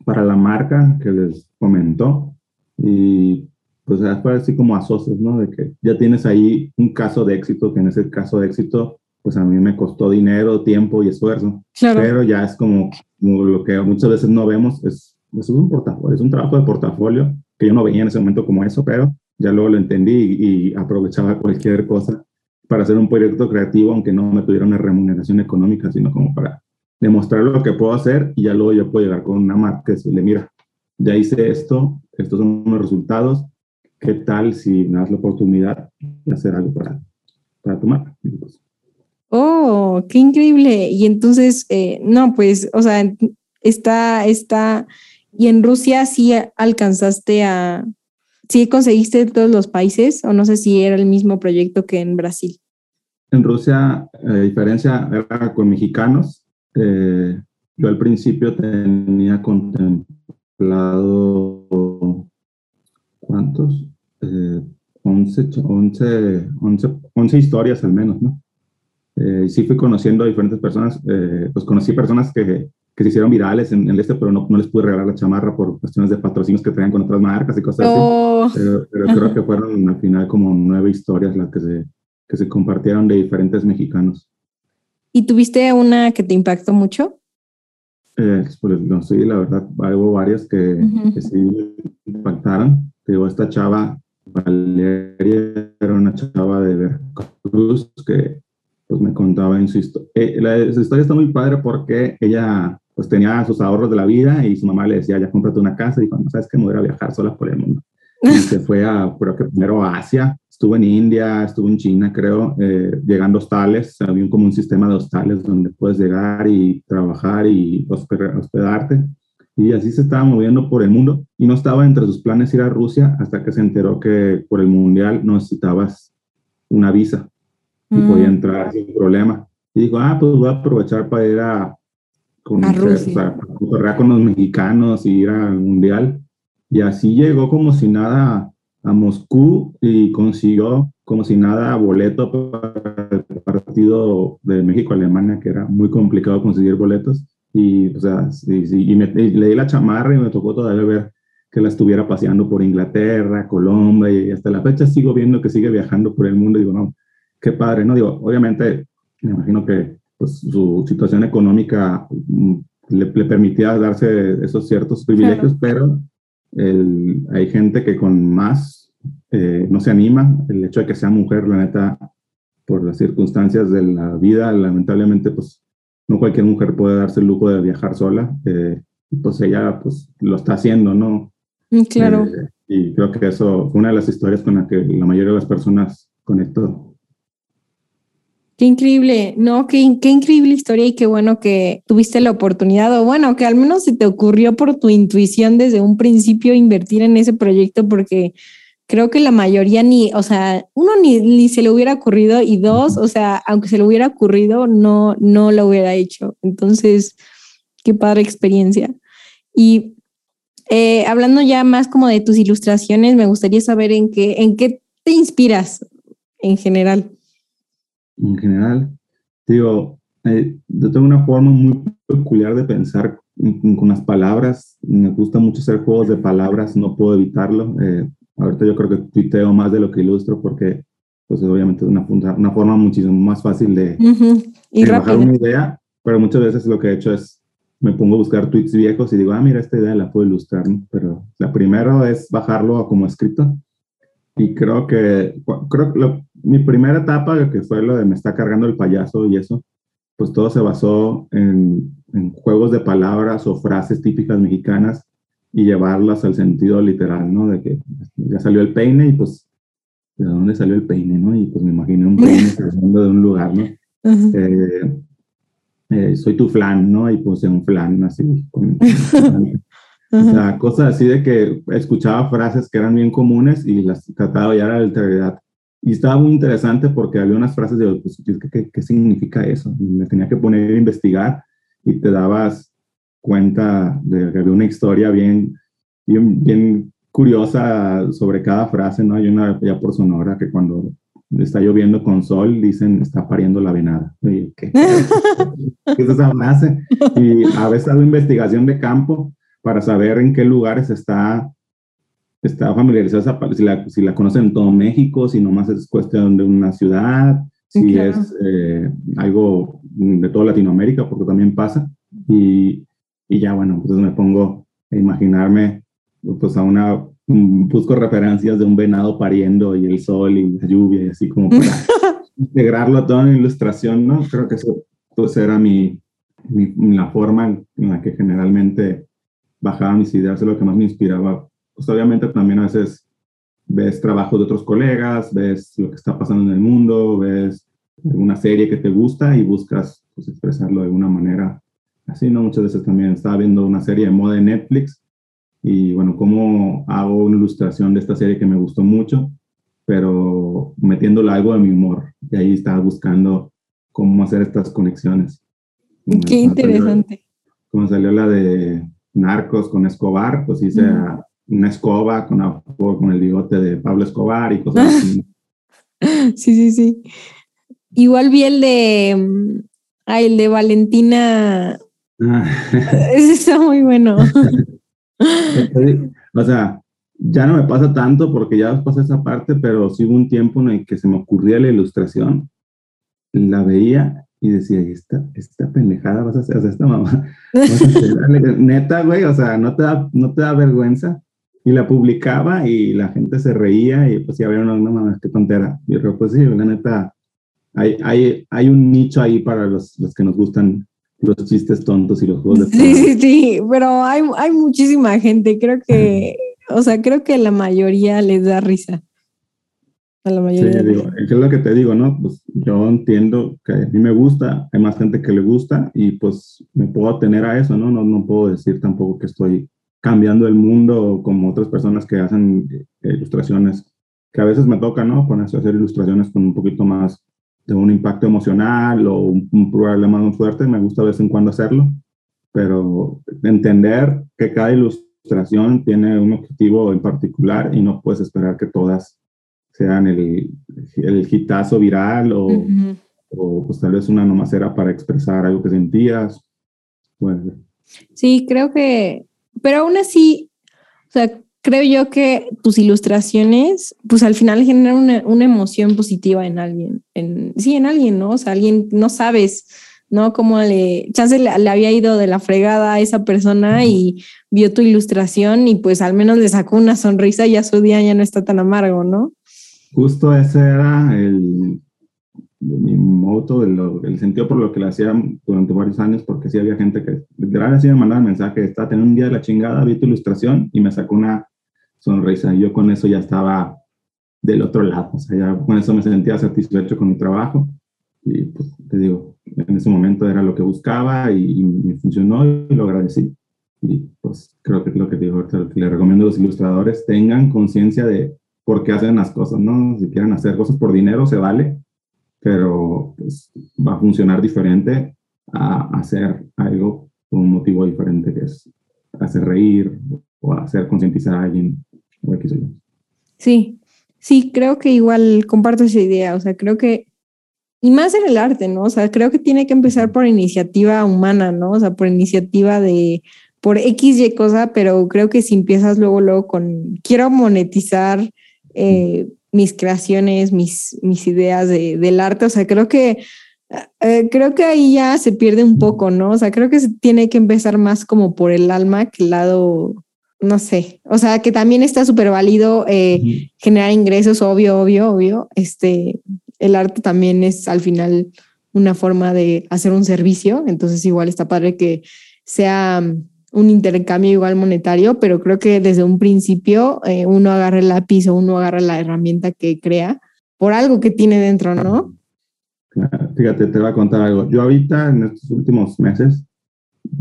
para la marca que les comentó y pues fue así como a ¿no? De que ya tienes ahí un caso de éxito, que en ese caso de éxito, pues a mí me costó dinero, tiempo y esfuerzo. Claro. Pero ya es como, lo que muchas veces no vemos, es, es un portafolio, es un trabajo de portafolio que yo no veía en ese momento como eso, pero ya luego lo entendí y, aprovechaba cualquier cosa para hacer un proyecto creativo, aunque no me tuviera una remuneración económica, sino como para demostrar lo que puedo hacer y ya luego yo puedo llegar con una marca y decirle, mira, ya hice esto, estos son los resultados, ¿qué tal si me das la oportunidad de hacer algo para, para tu marca? Oh, qué increíble. Y entonces, eh, no, pues, o sea, está, está, y en Rusia sí alcanzaste a, sí conseguiste todos los países, o no sé si era el mismo proyecto que en Brasil. En Rusia, a diferencia, era con mexicanos. Eh, yo al principio tenía contemplado, ¿cuántos? Eh, 11, 11, 11, historias al menos, ¿no? Eh, sí fui conociendo a diferentes personas, eh, pues conocí personas que, que, se hicieron virales en, el este, pero no, no, les pude regalar la chamarra por cuestiones de patrocinios que traían con otras marcas y cosas así. Oh. Pero, pero creo que fueron al final como nueve historias las que se, que se compartieron de diferentes mexicanos. ¿Y tuviste una que te impactó mucho? Eh, pues no, sí, la verdad, hubo varias que, que sí impactaron. Digo, esta chava, Valeria, era una chava de Veracruz que pues me contaba en su historia. Eh, su historia está muy padre porque ella pues tenía sus ahorros de la vida y su mamá le decía, ya cómprate una casa y cuando sabes que me voy a viajar sola por el mundo. <laughs> Y se fue a, creo que primero a Asia, estuvo en India, estuvo en China, creo, eh, llegando a hostales, había como un sistema de hostales donde puedes llegar y trabajar y hospedarte. Y así se estaba moviendo por el mundo y no estaba entre sus planes ir a Rusia hasta que se enteró que por el mundial no necesitabas una visa y mm. podía entrar sin problema. Y dijo, ah, pues voy a aprovechar para ir a, con, a con los mexicanos y ir al mundial. Y así llegó como si nada a Moscú y consiguió como si nada boleto para el partido de México-Alemania, que era muy complicado conseguir boletos. Y, o sea, y, me, le di la chamarra y me tocó todavía ver que la estuviera paseando por Inglaterra, Colombia, y hasta la fecha sigo viendo que sigue viajando por el mundo. Y digo, no, qué padre, ¿no? Digo, obviamente, me imagino que pues, su situación económica mm, le, le, permitía darse esos ciertos privilegios, pero hay gente que con más eh, no se anima. El hecho de que sea mujer, la neta, por las circunstancias de la vida, lamentablemente, pues no cualquier mujer puede darse el lujo de viajar sola. Eh, pues ella pues lo está haciendo, ¿no? Mm, claro. Eh, y creo que eso fue una de las historias con la que la mayoría de las personas conectó. Qué increíble, no, qué, qué, increíble historia y qué bueno que tuviste la oportunidad o bueno, que al menos se te ocurrió por tu intuición desde un principio invertir en ese proyecto porque creo que la mayoría ni, o sea, uno ni, ni se le hubiera ocurrido y dos, o sea, aunque se le hubiera ocurrido, no, no lo hubiera hecho. Entonces, qué padre experiencia. Y eh, hablando ya más como de tus ilustraciones, me gustaría saber en qué, en qué te inspiras en general en general. Digo, eh, yo tengo una forma muy peculiar de pensar con, las palabras. Me gusta mucho hacer juegos de palabras, no puedo evitarlo. Eh, ahorita yo creo que tuiteo más de lo que ilustro porque, pues obviamente es una, una forma muchísimo más fácil de, y bajar una idea, pero muchas veces lo que he hecho es me pongo a buscar tweets viejos y digo, ah, mira, esta idea la puedo ilustrar, pero la primero es bajarlo como escrito y creo que, creo que mi primera etapa, que fue lo de me está cargando el payaso y eso, pues todo se basó en, en juegos de palabras o frases típicas mexicanas y llevarlas al sentido literal, ¿no? De que ya salió el peine y pues, ¿de dónde salió el peine, no? Y pues me imaginé un peine <laughs> saliendo de un lugar, ¿no? Eh, eh, soy tu flan, ¿no? Y puse un flan así, con, <laughs> o sea, cosas así de que escuchaba frases que eran bien comunes y las trataba ya la alteridad. Y estaba muy interesante porque había unas frases de, pues, ¿qué, ¿qué, significa eso? Y me tenía que poner a investigar y te dabas cuenta de que había una historia bien, bien, bien curiosa sobre cada frase, ¿no? Hay una ya por Sonora que cuando está lloviendo con sol, dicen, está pariendo la venada. ¿qué, <laughs> ¿qué, es esa frase? Y a veces hago investigación de campo para saber en qué lugares está, está familiarizada, si la, si la conocen en todo México, si nomás es cuestión de una ciudad, si es eh, algo de toda Latinoamérica, porque también pasa. Y, y ya, bueno, entonces me pongo a imaginarme, pues a una, busco referencias de un venado pariendo y el sol y la lluvia y así como <laughs> para integrarlo todo en ilustración, ¿no? Creo que eso pues, era mi, mi, la forma en la que generalmente bajaba mis ideas, lo que más me inspiraba. Pues obviamente también a veces ves trabajos de otros colegas, ves lo que está pasando en el mundo, ves una serie que te gusta y buscas pues, expresarlo de alguna manera así, ¿no? Muchas veces también estaba viendo una serie de moda en Netflix y bueno, cómo hago una ilustración de esta serie que me gustó mucho, pero metiéndole algo de mi humor. Y ahí estaba buscando cómo hacer estas conexiones. Qué interesante. como salió la de Narcos con Escobar, pues hice una escoba con, con el bigote de Pablo Escobar y cosas así. <laughs> sí, sí, sí. Igual vi el de, ah, el de Valentina. Ah. <laughs> Ese está muy bueno. <laughs> o sea, ya no me pasa tanto porque ya pasé esa parte, pero sí hubo un tiempo en el que se me ocurría la ilustración, la veía y decía, esta, esta pendejada vas a hacer, o sea, esta mamá, neta, güey, o sea, no te, da, no te da vergüenza. Y la publicaba y la gente se reía y pues ya vieron, no, no mames, qué tontera. Y yo pues sí, la neta, hay, hay, hay un nicho ahí para los, los que nos gustan los chistes tontos y los juegos de Sí, sí, sí, pero hay, hay muchísima gente, creo que, o sea, creo que la mayoría les da risa. A la mayoría. Sí, digo, es lo que te digo, ¿no? Pues yo entiendo que a mí me gusta, hay más gente que le gusta y pues me puedo atener a eso, ¿no? No, no puedo decir tampoco que estoy cambiando el mundo como otras personas que hacen eh, ilustraciones, que a veces me toca, ¿no? Ponerse a hacer ilustraciones con un poquito más de un impacto emocional o un, problema muy fuerte, me gusta de vez en cuando hacerlo, pero entender que cada ilustración tiene un objetivo en particular y no puedes esperar que todas sean el, el hitazo viral o, o pues tal vez una nomás era para expresar algo que sentías. Pues. Sí, creo que, pero aún así, o sea, creo yo que tus ilustraciones, pues al final generan una, una, emoción positiva en alguien, en, sí, en alguien, ¿no? O sea, alguien, no sabes, ¿no? Cómo le, chance le, había ido de la fregada a esa persona y vio tu ilustración y pues al menos le sacó una sonrisa y ya su día ya no está tan amargo, ¿no? Justo ese era el, mi moto, el, el, sentido por lo que lo hacía durante varios años, porque sí había gente que literalmente me mandaba mensaje, está teniendo un día de la chingada, vi tu ilustración y me sacó una sonrisa. Y yo con eso ya estaba del otro lado, o sea, ya con eso me sentía satisfecho con mi trabajo. Y pues te digo, en ese momento era lo que buscaba y, me funcionó y lo agradecí. Y pues creo que es lo que digo, le recomiendo a los ilustradores, tengan conciencia de por qué hacen las cosas, ¿no? Si quieren hacer cosas por dinero, se vale, pero pues, va a funcionar diferente a hacer algo por un motivo diferente, que es hacer reír o hacer concientizar a alguien Sí, sí, creo que igual comparto esa idea, o sea, creo que, y más en el arte, ¿no? O sea, creo que tiene que empezar por iniciativa humana, ¿no? O sea, por iniciativa de, por X y cosa, pero creo que si empiezas luego, luego con, quiero monetizar eh, mis creaciones, mis, mis ideas de, del arte, o sea, creo que eh, creo que ahí ya se pierde un poco, ¿no? O sea, creo que se tiene que empezar más como por el alma que el lado no sé, o sea, que también está súper válido eh, generar ingresos, obvio, obvio, obvio. Este, el arte también es al final una forma de hacer un servicio, entonces igual está padre que sea un intercambio igual monetario, pero creo que desde un principio eh, uno agarra el lápiz o uno agarra la herramienta que crea por algo que tiene dentro, ¿no? <laughs> Fíjate, te voy a contar algo. Yo ahorita en estos últimos meses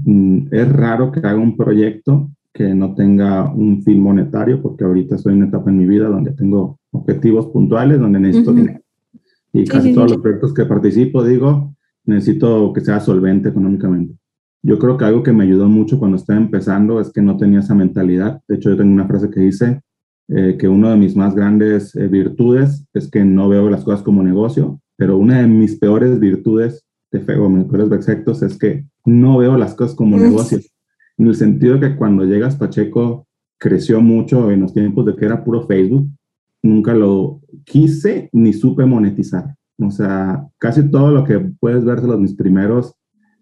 mm, es raro que haga un proyecto que no tenga un fin monetario, porque ahorita estoy en una etapa en mi vida donde tengo objetivos puntuales, donde necesito dinero. Y casi todos los proyectos que participo, digo, necesito que sea solvente económicamente. Yo creo que algo que me ayudó mucho cuando estaba empezando es que no tenía esa mentalidad. De hecho, yo tengo una frase que dice eh, que una de mis más grandes eh, virtudes es que no veo las cosas como negocio, pero una de mis peores virtudes de fe o mis peores defectos es que no veo las cosas como negocio en el sentido que cuando llegas Pacheco creció mucho en los tiempos de que era puro Facebook, nunca lo quise ni supe monetizar. O sea, casi todo lo que puedes ver de los mis primeros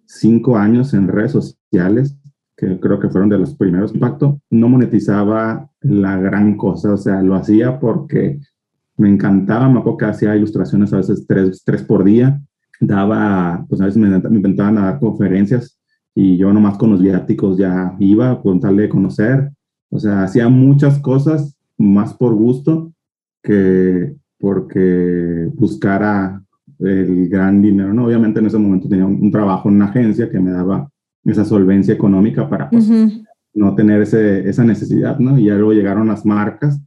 cinco años en redes sociales, que creo que fueron de los primeros. Impactos, no monetizaba la gran cosa. O sea, lo hacía porque me encantaba, me acuerdo que hacía ilustraciones a veces tres, tres por día, daba, pues a veces me, me inventaban dar conferencias y yo nomás con los viáticos ya iba con tal de conocer, o sea, hacía muchas cosas más por gusto que porque buscara el gran dinero, ¿no? Obviamente en ese momento tenía un, trabajo en una agencia que me daba esa solvencia económica para pues, no tener ese, esa necesidad, ¿no? Y ya luego llegaron las marcas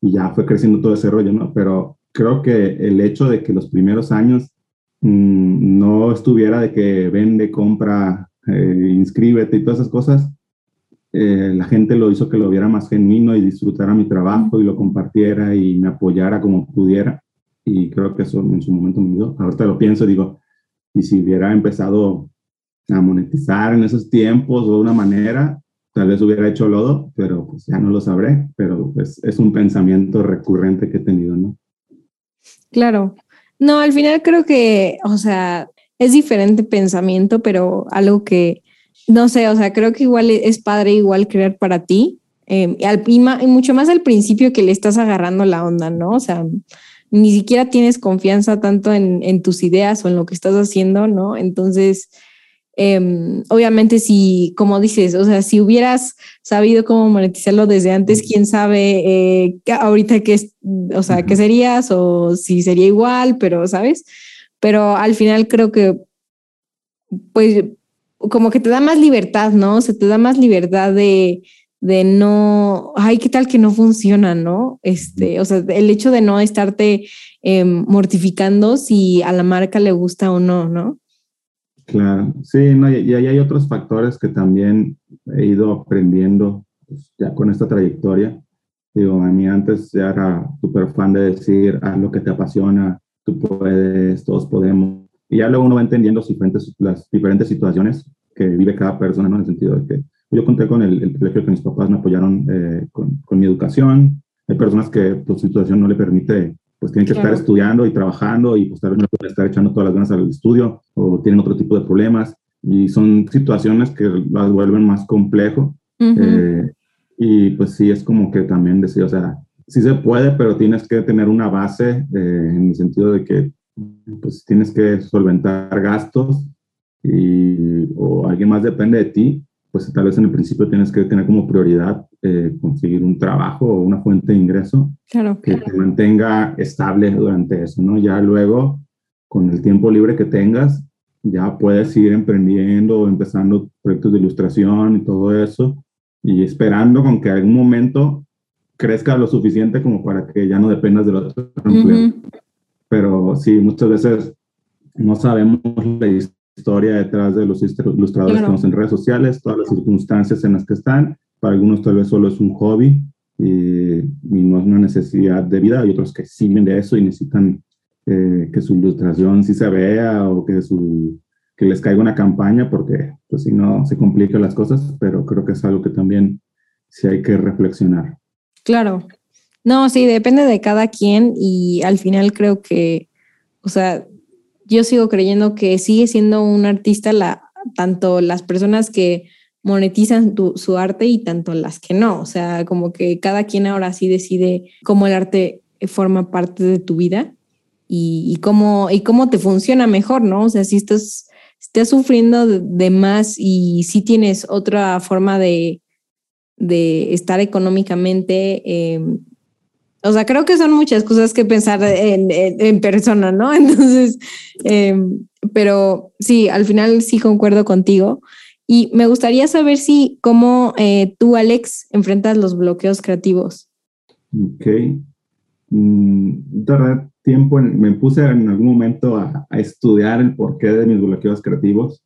y ya fue creciendo todo ese rollo, ¿no? Pero creo que el hecho de que los primeros años mmm, no estuviera de que vende, compra, eh, inscríbete y todas esas cosas, eh, la gente lo hizo que lo viera más genuino y disfrutara mi trabajo y lo compartiera y me apoyara como pudiera. Y creo que eso en su momento me ayudó. Ahorita lo pienso y digo, y si hubiera empezado a monetizar en esos tiempos o de una manera, tal vez hubiera hecho lodo, pero pues ya no lo sabré, pero pues es un pensamiento recurrente que he tenido, ¿no? Claro. No, al final creo que, o sea, es diferente pensamiento, pero algo que, no sé, o sea, creo que igual es padre igual creer para ti, eh, y, al, y, mucho más al principio que le estás agarrando la onda, ¿no? O sea, ni siquiera tienes confianza tanto en, en tus ideas o en lo que estás haciendo, ¿no? Entonces, eh, obviamente si, como dices, o sea, si hubieras sabido cómo monetizarlo desde antes, quién sabe eh, ahorita qué es, o sea, qué serías o si sería igual, pero, ¿sabes? Pero al final creo que, pues, como que te da más libertad, ¿no? O sea, te da más libertad de, de no, ay, ¿qué tal que no funciona, no? Este, o sea, el hecho de no estarte eh, mortificando si a la marca le gusta o no, ¿no? Claro, sí, no, y, ahí hay otros factores que también he ido aprendiendo pues, ya con esta trayectoria. Digo, a mí antes ya era súper fan de decir, haz lo que te apasiona, tú puedes, todos podemos. Y ya luego uno va entendiendo las diferentes, las diferentes situaciones que vive cada persona, ¿no? En el sentido de que yo conté con el, el privilegio que mis papás me apoyaron eh, con, con, mi educación. Hay personas que pues, su situación no le permite pues tienen que estar estudiando y trabajando y pues tal vez no pueden estar echando todas las ganas al estudio o tienen otro tipo de problemas. Y son situaciones que las vuelven más complejo eh, y pues sí es como que también decía, o sea, sí se puede, pero tienes que tener una base eh, en el sentido de que pues tienes que solventar gastos y o alguien más depende de ti pues tal vez en el principio tienes que tener como prioridad eh, conseguir un trabajo o una fuente de ingreso que te mantenga estable durante eso, ¿no? Ya luego, con el tiempo libre que tengas, ya puedes ir emprendiendo o empezando proyectos de ilustración y todo eso, y esperando con que algún momento crezca lo suficiente como para que ya no dependas del otro empleo. Pero sí, muchas veces no sabemos la historia detrás de los ilustradores que estamos en redes sociales, todas las circunstancias en las que están. Para algunos tal vez solo es un hobby y, no es una necesidad de vida. Hay otros que sí de eso y necesitan eh, que su ilustración sí se vea o que, su, que les caiga una campaña porque pues si no se complican las cosas, pero creo que es algo que también sí hay que reflexionar. Claro. No, sí, depende de cada quien y al final creo que, o sea, yo sigo creyendo que sigue siendo un artista la, tanto las personas que monetizan su arte y tanto las que no. O sea, como que cada quien ahora sí decide cómo el arte forma parte de tu vida y, cómo, y cómo te funciona mejor, ¿no? O sea, si estás, estás sufriendo de, más y si tienes otra forma de, de estar económicamente, eh, o sea, creo que son muchas cosas que pensar en, persona, ¿no? <laughs> Entonces, em, pero sí, al final sí concuerdo contigo. Y me gustaría saber si, cómo eh, tú, Alex, enfrentas los bloqueos creativos. Ok. Mm, tiempo, me puse en algún momento a, a, estudiar el porqué de mis bloqueos creativos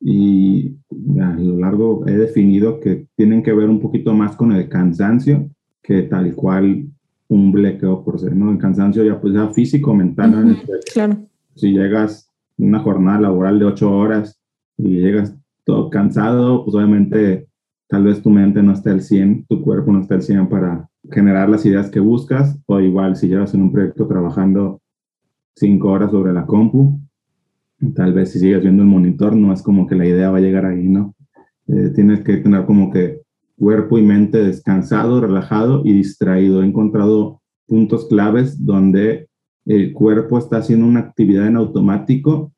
y a lo largo he definido que tienen que ver un poquito más con el cansancio que tal cual un bloqueo por ser, ¿no? El cansancio ya pues ya físico, mental. claro. Si llegas una jornada laboral de ocho horas y llegas todo cansado, pues obviamente tal vez tu mente no esté al 100, tu cuerpo no está al 100 para generar las ideas que buscas, o igual si llevas en un proyecto trabajando cinco horas sobre la compu, tal vez si sigues viendo el monitor, no es como que la idea va a llegar ahí, ¿no? Eh, tienes que tener como que cuerpo y mente descansado, relajado y distraído. He encontrado puntos claves donde el cuerpo está haciendo una actividad en automático,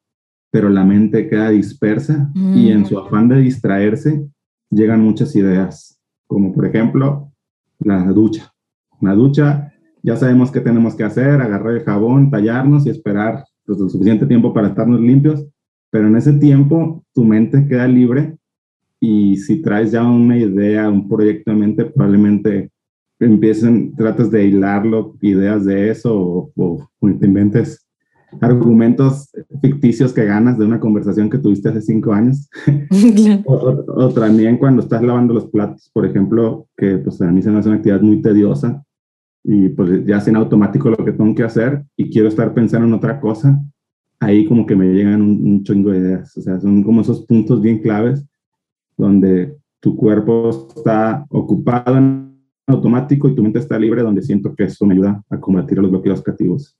pero la mente queda dispersa y en su mm. afán de distraerse llegan muchas ideas, como por ejemplo la ducha. La ducha, ya sabemos qué tenemos que hacer, agarrar el jabón, tallarnos y esperar pues, el suficiente tiempo para estarnos limpios, pero en ese tiempo tu mente queda libre y si traes ya una idea, un proyecto en mente, probablemente empiecen, tratas de hilarlo, ideas de eso o, o, te inventes argumentos ficticios que ganas de una conversación que tuviste hace cinco años. <laughs> <laughs> o, también cuando estás lavando los platos, por ejemplo, que pues a mí se me hace una actividad muy tediosa y pues ya en automático lo que tengo que hacer y quiero estar pensando en otra cosa, ahí como que me llegan un, un chingo de ideas. O sea, son como esos puntos bien claves donde tu cuerpo está ocupado en automático y tu mente está libre, donde siento que eso me ayuda a combatir los bloqueos creativos.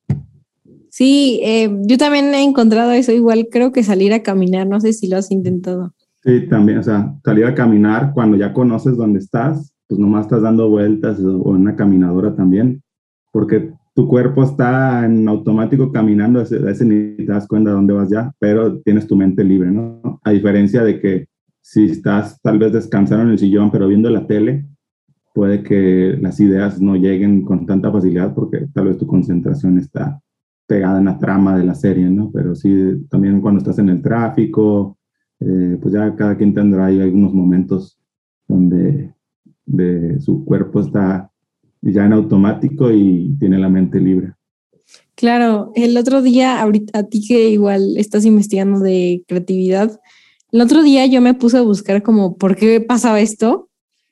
Sí, eh, yo también he encontrado eso igual, creo que salir a caminar, no sé si lo has intentado. Sí, también, o sea, salir a caminar cuando ya conoces dónde estás, pues nomás estás dando vueltas o en una caminadora también, porque tu cuerpo está en automático caminando, a ese, ni te das cuenta de dónde vas ya, pero tienes tu mente libre, ¿no? A diferencia de que si estás tal vez descansando en el sillón, pero viendo la tele, puede que las ideas no lleguen con tanta facilidad porque tal vez tu concentración está pegada en la trama de la serie, ¿no? Pero sí, también cuando estás en el tráfico, eh, pues ya cada quien tendrá ahí algunos momentos donde de, su cuerpo está ya en automático y tiene la mente libre. Claro, el otro día, ahorita a ti que igual estás investigando de creatividad, el otro día yo me puse a buscar como por qué pasaba esto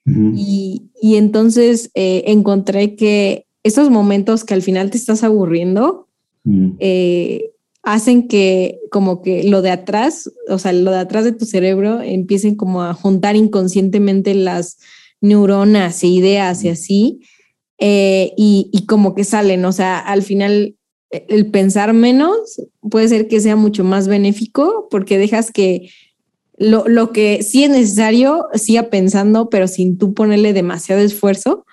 y, entonces eh, encontré que esos momentos que al final te estás aburriendo eh, hacen que como que lo de atrás, o sea, lo de atrás de tu cerebro empiecen como a juntar inconscientemente las neuronas e ideas y así, eh, y, y, como que salen, o sea, al final el pensar menos puede ser que sea mucho más benéfico porque dejas que lo, lo, que sí es necesario, siga pensando, pero sin tú ponerle demasiado esfuerzo.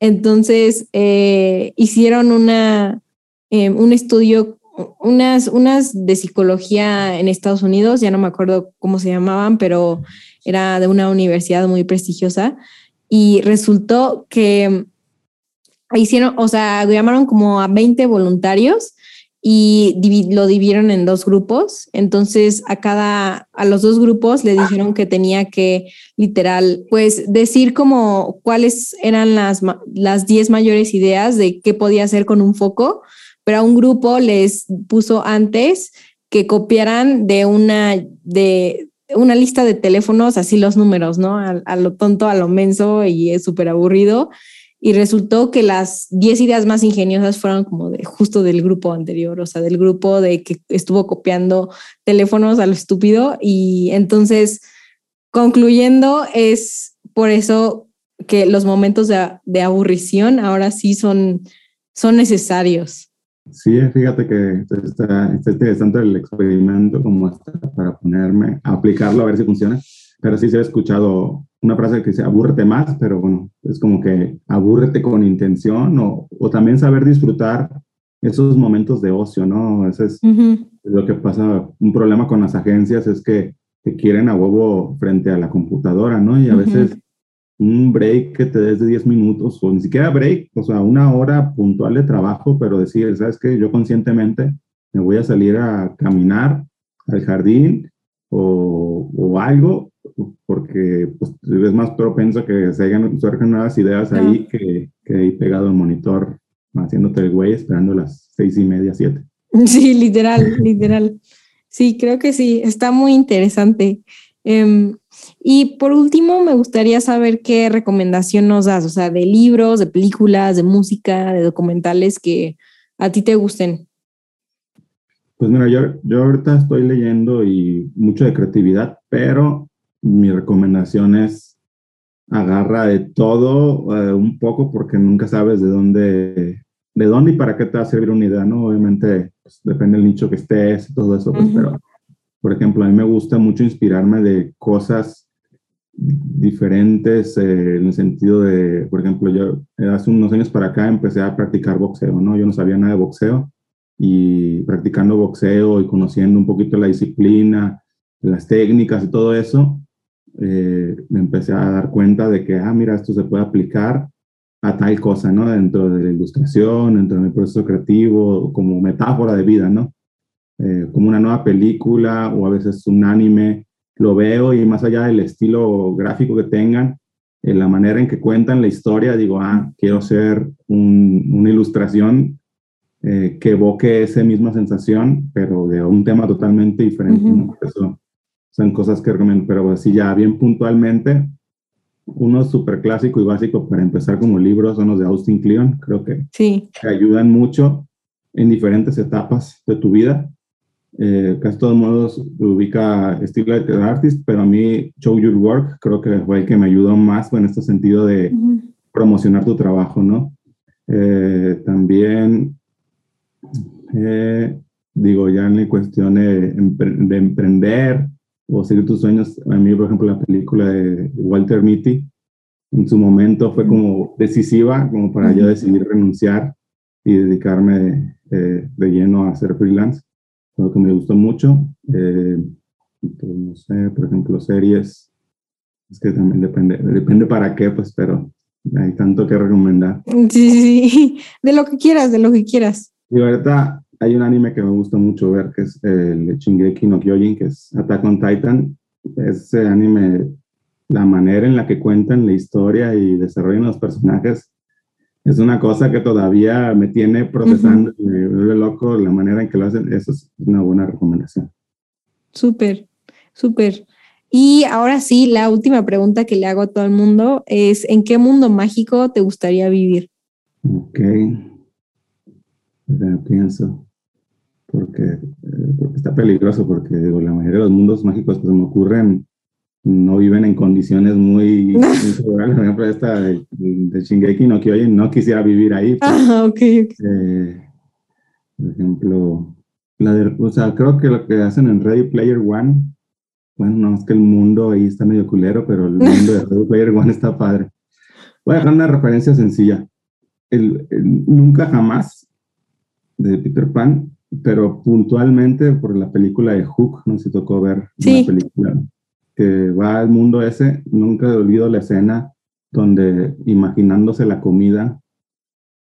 Entonces, eh, hicieron una, em, un estudio, unas, unas de psicología en Estados Unidos, ya no me acuerdo cómo se llamaban, pero era de una universidad muy prestigiosa, y resultó que hicieron, o sea, llamaron como a 20 voluntarios y lo dividieron en dos grupos. Entonces a cada, a los dos grupos le dijeron que tenía que literal, pues decir como cuáles eran las, las 10 mayores ideas de qué podía hacer con un foco, pero a un grupo les puso antes que copiaran de una, de una lista de teléfonos, así los números, ¿no? A, a lo tonto, a lo menso y es súper aburrido y resultó que las 10 ideas más ingeniosas fueron como de justo del grupo anterior, o sea, del grupo de que estuvo copiando teléfonos a lo estúpido y entonces concluyendo es por eso que los momentos de, de aburrición ahora sí son, son necesarios. Sí, fíjate que está, está interesante el experimento como hasta para ponerme a aplicarlo a ver si funciona, pero sí se ha escuchado una frase que dice abúrrete más, pero bueno, es como que abúrrete con intención o, o también saber disfrutar esos momentos de ocio, ¿no? Ese es lo que pasa. Un problema con las agencias es que te quieren a huevo frente a la computadora, ¿no? Y a veces un break que te des de 10 minutos o ni siquiera break, o sea, una hora puntual de trabajo, pero decir, ¿sabes qué? Yo conscientemente me voy a salir a caminar al jardín o, o algo porque pues, es más propenso que se hagan, surjan nuevas ideas ahí que, que ahí pegado al monitor haciéndote el güey esperando las seis y media, siete. <laughs> Sí, literal, literal. Sí, creo que sí, está muy interesante. Em, y por último, me gustaría saber qué recomendación nos das, o sea, de libros, de películas, de música, de documentales que a ti te gusten. Pues mira, yo, yo ahorita estoy leyendo y mucho de creatividad, pero mi recomendación es agarra de todo eh, un poco porque nunca sabes de dónde, de dónde y para qué te va a servir una idea, ¿no? Obviamente pues, depende del nicho que estés y todo eso, pues, pero por ejemplo, a mí me gusta mucho inspirarme de cosas diferentes eh, en el sentido de, por ejemplo, yo eh, hace unos años para acá empecé a practicar boxeo, ¿no? Yo no sabía nada de boxeo y practicando boxeo y conociendo un poquito la disciplina, las técnicas y todo eso, eh, me empecé a dar cuenta de que, ah, mira, esto se puede aplicar a tal cosa, ¿no? Dentro de la ilustración, dentro del proceso creativo, como metáfora de vida, ¿no? como una nueva película o a veces un anime lo veo y más allá del estilo gráfico que tengan, en la manera en que cuentan la historia, digo, ah, quiero hacer una ilustración eh, que evoque esa misma sensación, pero de un tema totalmente diferente. Eso son cosas que recomiendo, pero así ya bien puntualmente, uno súper clásico y básico para empezar como libros son los de Austin Kleon, creo que, sí. que ayudan mucho en diferentes etapas de tu vida eh, casi todos modos ubica estilo de artist, pero a mí Show Your Work creo que fue el que me ayudó más en este sentido de promocionar tu trabajo, ¿no? Eh, también, eh, digo, ya en la cuestión de, emprender o seguir tus sueños, a mí, por ejemplo, la película de Walter Mitty, en su momento fue como decisiva, como para yo decidir renunciar y dedicarme de lleno a ser freelance lo que me gustó mucho. Eh, pues, no sé, por ejemplo, series. Es que también depende, depende para qué, pues, pero hay tanto que recomendar. Sí, sí, <laughs> de lo que quieras, de lo que quieras. Y ahorita hay un anime que me gusta mucho ver, que es el Shingeki no Kyojin, que es Attack on Titan. Ese anime, la manera en la que cuentan la historia y desarrollan los personajes, es una cosa que todavía me tiene procesando, me vuelve loco la manera en que lo hacen. Eso es una buena recomendación. Súper, súper. Y ahora sí, la última pregunta que le hago a todo el mundo es, ¿en qué mundo mágico te gustaría vivir? Ok. pienso, porque, eh, porque, está peligroso, porque digo, la mayoría de los mundos mágicos que se me ocurren no viven en condiciones muy, muy <laughs> Por ejemplo, esta de, de, Shingeki no Kyojin, no quisiera vivir ahí. Pues. ah, ok. Eh, por ejemplo, la de, o sea, creo que lo que hacen en Ready Player One, bueno, no es que el mundo ahí está medio culero, pero el <laughs> mundo de Ready Player One está padre. Voy a dejar una referencia sencilla. El, nunca jamás de Peter Pan, pero puntualmente por la película de Hook, no sé si tocó ver sí. la película que va al mundo ese, nunca he olvido la escena donde imaginándose la comida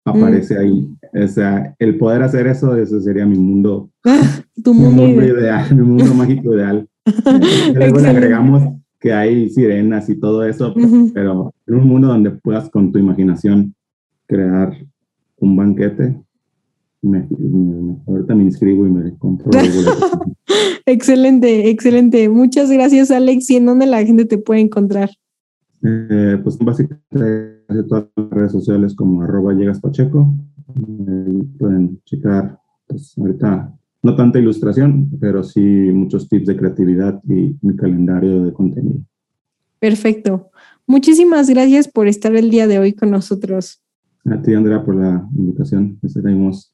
aparece ahí. O sea, el poder hacer eso, ese sería mi mundo, <laughs> tu mundo, mi mundo ideal, mi mundo mágico ideal. <laughs> Luego le agregamos que hay sirenas y todo eso, pero en un mundo donde puedas con tu imaginación crear un banquete, me, ahorita me inscribo y me compro. <laughs> excelente, excelente. Muchas gracias, Alex. ¿Y en dónde la gente te puede encontrar? Eh, pues básicamente todas las redes sociales como arroba llegas pacheco. pueden checar, pues ahorita no tanta ilustración, pero sí muchos tips de creatividad y mi calendario de contenido. Perfecto. Muchísimas gracias por estar el día de hoy con nosotros. A ti, Andrea, por la invitación. Estaremos